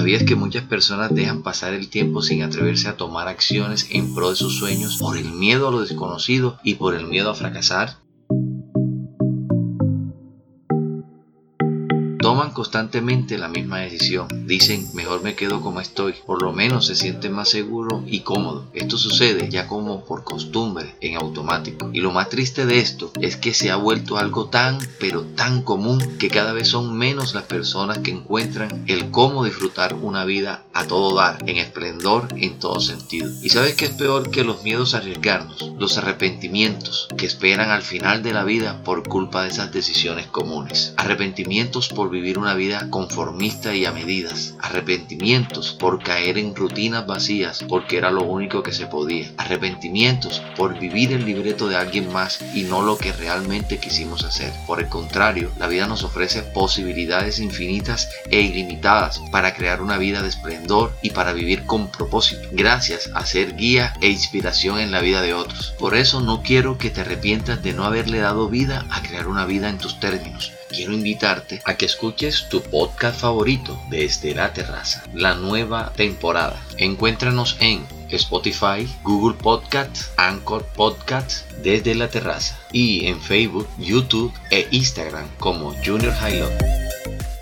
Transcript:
¿Sabías que muchas personas dejan pasar el tiempo sin atreverse a tomar acciones en pro de sus sueños por el miedo a lo desconocido y por el miedo a fracasar? Toman constantemente la misma decisión. Dicen, mejor me quedo como estoy. Por lo menos se sienten más seguro y cómodo. Esto sucede ya como por costumbre, en automático. Y lo más triste de esto es que se ha vuelto algo tan, pero tan común que cada vez son menos las personas que encuentran el cómo disfrutar una vida a todo dar, en esplendor, en todo sentido. ¿Y sabes qué es peor que los miedos a arriesgarnos? Los arrepentimientos que esperan al final de la vida por culpa de esas decisiones comunes. Arrepentimientos por vivir una vida conformista y a medidas, arrepentimientos por caer en rutinas vacías porque era lo único que se podía, arrepentimientos por vivir el libreto de alguien más y no lo que realmente quisimos hacer. Por el contrario, la vida nos ofrece posibilidades infinitas e ilimitadas para crear una vida de esplendor y para vivir con propósito, gracias a ser guía e inspiración en la vida de otros. Por eso no quiero que te arrepientas de no haberle dado vida a crear una vida en tus términos quiero invitarte a que escuches tu podcast favorito desde la terraza, la nueva temporada. Encuéntranos en Spotify, Google Podcast, Anchor Podcast desde la terraza y en Facebook, YouTube e Instagram como Junior Highlight.